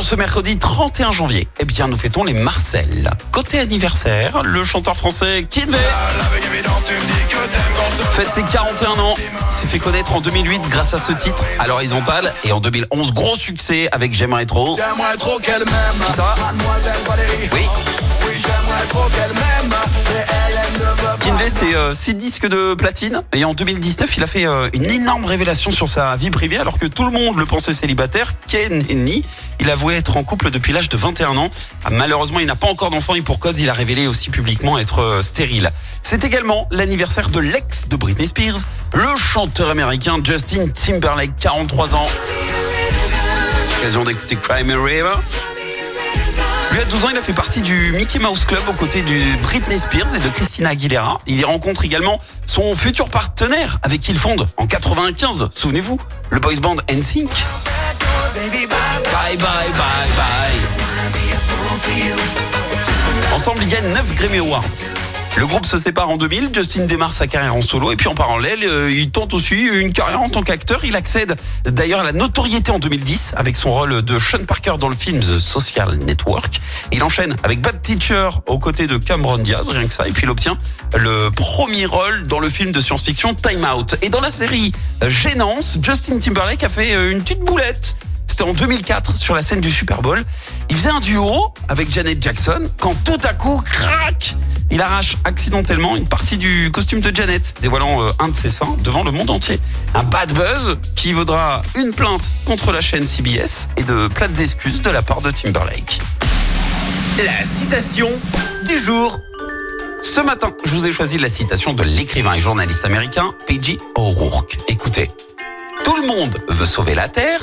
en ce mercredi 31 janvier, eh bien, nous fêtons les Marcel. Côté anniversaire, le chanteur français Kinvey fête ses 41 ans. S'est fait connaître en 2008 grâce à ce titre à l'horizontale et en 2011 gros succès avec J'aimerais trop. J'aimerais trop qu'elle m'aime. Ça? C'est 6 disques de platine. Et en 2019, il a fait euh, une énorme révélation sur sa vie privée alors que tout le monde le pensait célibataire. Ken Henny, il avouait être en couple depuis l'âge de 21 ans. Ah, malheureusement, il n'a pas encore d'enfant et pour cause, il a révélé aussi publiquement être euh, stérile. C'est également l'anniversaire de l'ex de Britney Spears, le chanteur américain Justin Timberlake, 43 ans. D'écouter Crime River. Lui, à 12 ans, il a fait partie du Mickey Mouse Club aux côtés de Britney Spears et de Christina Aguilera. Il y rencontre également son futur partenaire avec qui il fonde en 95, souvenez-vous, le boys band NSYNC. Bye. Ensemble, ils gagnent 9 Grammy Awards. Le groupe se sépare en 2000, Justin démarre sa carrière en solo et puis en parallèle, euh, il tente aussi une carrière en tant qu'acteur. Il accède d'ailleurs à la notoriété en 2010 avec son rôle de Sean Parker dans le film The Social Network. Il enchaîne avec Bad Teacher aux côtés de Cameron Diaz, rien que ça, et puis il obtient le premier rôle dans le film de science-fiction Time Out. Et dans la série Gênance, Justin Timberlake a fait euh, une petite boulette. C'était en 2004 sur la scène du Super Bowl. Il faisait un duo avec Janet Jackson quand tout à coup, crac, il arrache accidentellement une partie du costume de Janet, dévoilant euh, un de ses seins devant le monde entier. Un bad buzz qui vaudra une plainte contre la chaîne CBS et de plates excuses de la part de Timberlake. La citation du jour. Ce matin, je vous ai choisi la citation de l'écrivain et journaliste américain P.J. O'Rourke. Écoutez, tout le monde veut sauver la Terre,